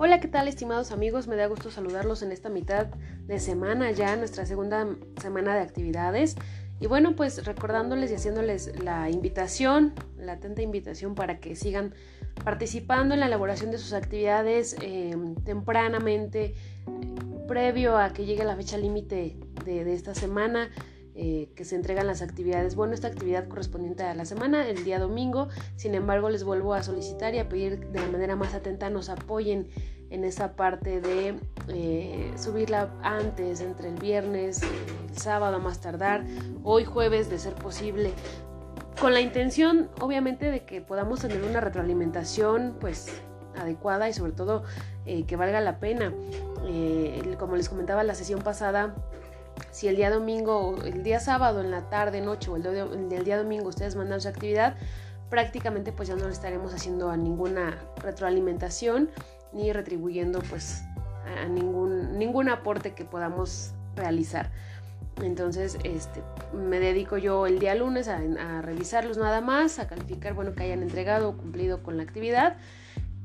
Hola, ¿qué tal estimados amigos? Me da gusto saludarlos en esta mitad de semana ya, nuestra segunda semana de actividades. Y bueno, pues recordándoles y haciéndoles la invitación, la atenta invitación para que sigan participando en la elaboración de sus actividades em, tempranamente, previo a que llegue la fecha límite de esta semana. Eh, que se entregan las actividades. Bueno, esta actividad correspondiente a la semana, el día domingo. Sin embargo, les vuelvo a solicitar y a pedir de la manera más atenta nos apoyen en esa parte de eh, subirla antes, entre el viernes, el sábado a más tardar, hoy jueves de ser posible, con la intención obviamente de que podamos tener una retroalimentación pues adecuada y sobre todo eh, que valga la pena. como les comentaba la sesión pasada, si el día domingo, el día sábado en la tarde, noche o el, día domingo ustedes mandan su actividad, prácticamente pues ya no le estaremos haciendo a ninguna retroalimentación ni retribuyendo pues a ningún, ningún aporte que podamos realizar. Entonces, este, me dedico yo el día lunes a, revisarlos nada más, a calificar, bueno, que hayan entregado o cumplido con la actividad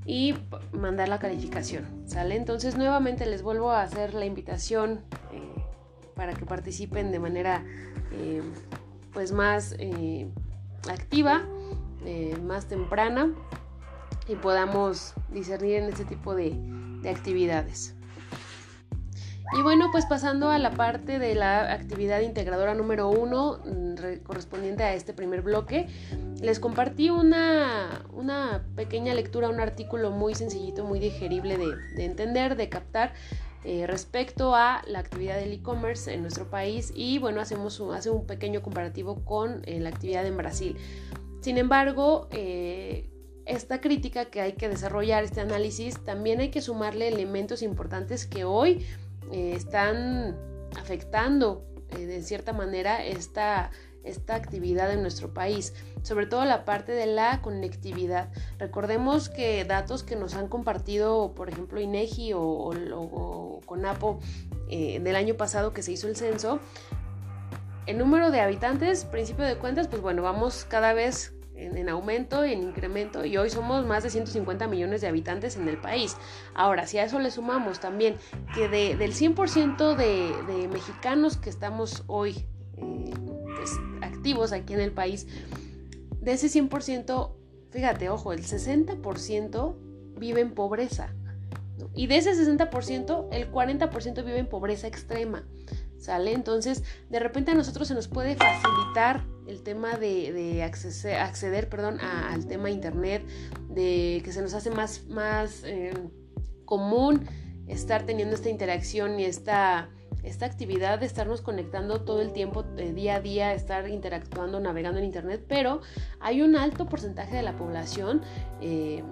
y mandar la calificación, ¿sale? Entonces, nuevamente les vuelvo a hacer la invitación para que participen de manera eh, pues más eh, activa, eh, más temprana y podamos discernir en este tipo de, de actividades. Y bueno, pues pasando a la parte de la actividad integradora número uno, mm, correspondiente a este primer bloque, les compartí una, una, pequeña lectura, un artículo muy sencillito, muy digerible de entender, de captar, eh, respecto a la actividad del e-commerce en nuestro país y bueno, hacemos un, hace un pequeño comparativo con eh, la actividad en Brasil. Sin embargo, eh, esta crítica que hay que desarrollar, este análisis, también hay que sumarle elementos importantes que hoy están afectando de cierta manera esta esta actividad en nuestro país, sobre todo la parte de la conectividad. Recordemos que datos que nos han compartido, por ejemplo, INEGI o, o, CONAPO eh, del año pasado que se hizo el censo, el número de habitantes, principio de cuentas, pues bueno, vamos cada vez en, aumento, en incremento y hoy somos más de 150 millones de habitantes en el país. Ahora, si a eso le sumamos también que del 100% de, de, mexicanos que estamos hoy eh, pues, activos aquí en el país, de ese 100%, fíjate, ojo, el 60% vive en pobreza. Y de ese 60%, el 40% vive en pobreza extrema. ¿Sale? Entonces, de repente a nosotros se nos puede facilitar el tema de, acceder, perdón, al tema internet, de que se nos hace más, eh, común estar teniendo esta interacción y esta esta actividad de estarnos conectando todo el tiempo, de día a día, estar interactuando, navegando en Internet, pero hay un alto porcentaje de la población eh,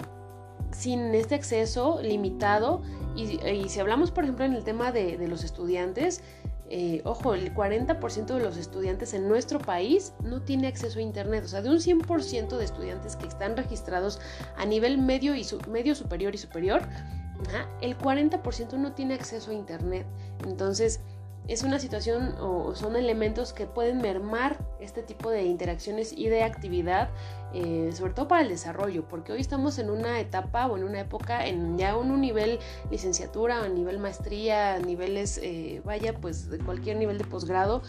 sin este acceso limitado y, si hablamos, por ejemplo, en el tema de, los estudiantes, eh, ojo, el 40% de los estudiantes en nuestro país no tiene acceso a Internet. O sea, de un 100% de estudiantes que están registrados a nivel medio, y medio superior y superior, el 40% no tiene acceso a Internet. Entonces, es una situación o son elementos que pueden mermar este tipo de interacciones y de actividad, eh, sobre todo para el desarrollo, porque hoy estamos en una etapa o en una época en ya un, nivel licenciatura, a nivel maestría, niveles, eh, vaya, pues de cualquier nivel de posgrado,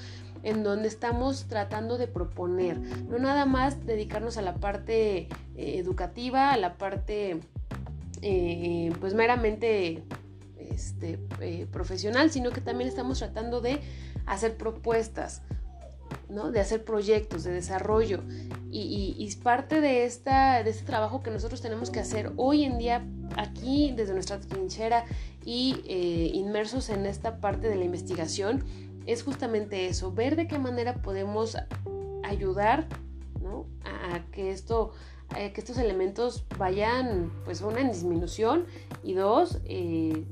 en donde estamos tratando de proponer, no nada más dedicarnos a la parte eh, educativa, a la parte eh, pues meramente este, eh, profesional, sino que también estamos tratando de hacer propuestas, ¿no? de hacer proyectos de desarrollo. Y, parte de, esta, de este trabajo que nosotros tenemos que hacer hoy en día aquí desde nuestra trinchera y eh, inmersos en esta parte de la investigación es justamente eso, ver de qué manera podemos ayudar a que esto eh, que estos elementos vayan, pues, una en disminución y dos, eh,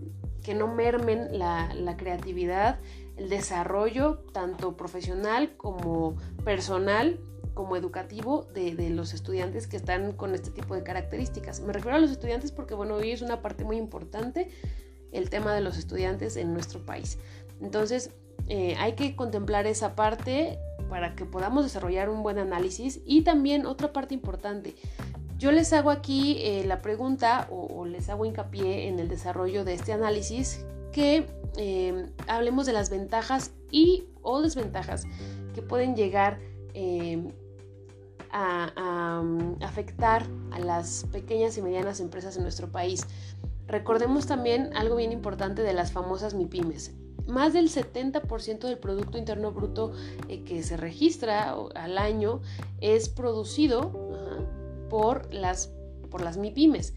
que no mermen la, creatividad, el desarrollo, tanto profesional como personal, como educativo de, los estudiantes que están con este tipo de características. Me refiero a los estudiantes porque, bueno, hoy es una parte muy importante el tema de los estudiantes en nuestro país. Entonces, eh, hay que contemplar esa parte para que podamos desarrollar un buen análisis. Y también otra parte importante, Yo les hago aquí eh, la pregunta o, les hago hincapié en el desarrollo de este análisis que eh, hablemos de las ventajas y o desventajas que pueden llegar a, mm, afectar a las pequeñas y medianas empresas en nuestro país. Recordemos también algo bien importante de las famosas MIPIMES. Más del 70% del Producto Interno Bruto eh, que se registra al año es producido por, las, por las MIPIMES.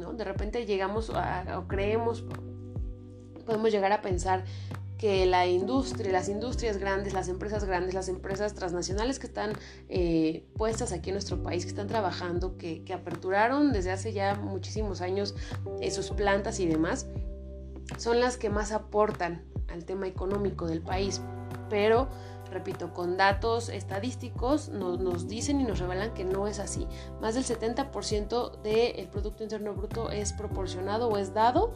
¿no? De repente llegamos o creemos, podemos llegar a pensar que la industria, las industrias grandes, las empresas grandes, las empresas transnacionales que están eh, puestas aquí en nuestro país, que están trabajando, que, aperturaron desde hace ya muchísimos años eh, sus plantas y demás, son las que más aportan al tema económico del país. Pero, repito, con datos estadísticos nos, nos dicen y nos revelan que no es así. Más del 70% del Producto Interno Bruto es proporcionado o es dado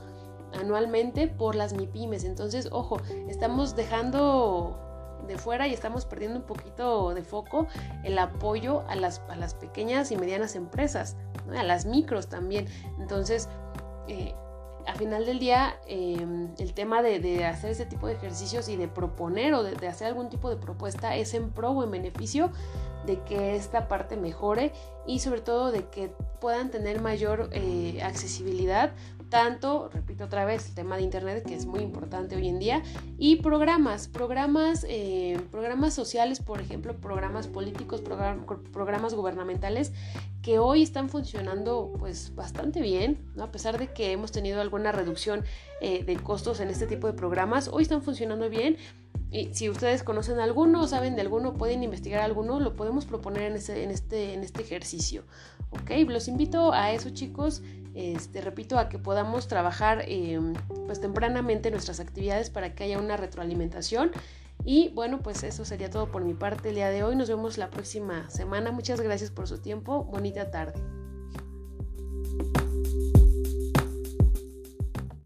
anualmente por las MIPIMES. Entonces, ojo, estamos dejando de fuera y estamos perdiendo un poquito de foco el apoyo a las, a las pequeñas y medianas empresas, a las micros también. Entonces, eh, a final del día, em, el tema de, hacer ese tipo de ejercicios y de proponer o de, hacer algún tipo de propuesta es en pro o en beneficio de que esta parte mejore y sobre todo de que puedan tener mayor eh, accesibilidad tanto, repito otra vez, el tema de Internet, que es muy importante hoy en día, y programas, programas, eh, programas sociales, por ejemplo, programas políticos, programas gubernamentales, que hoy están funcionando pues bastante bien, ¿no? a pesar de que hemos tenido alguna reducción eh, de costos en este tipo de programas, hoy están funcionando bien. Y si ustedes conocen alguno, saben de alguno, pueden investigar alguno, lo podemos proponer en, en, este, en este ejercicio. ¿Ok? Los invito a eso, chicos. Este, repito, a que podamos trabajar em, pues tempranamente nuestras actividades para que haya una retroalimentación. Y bueno, pues eso sería todo por mi parte el día de hoy. Nos vemos la próxima semana. Muchas gracias por su tiempo. Bonita tarde.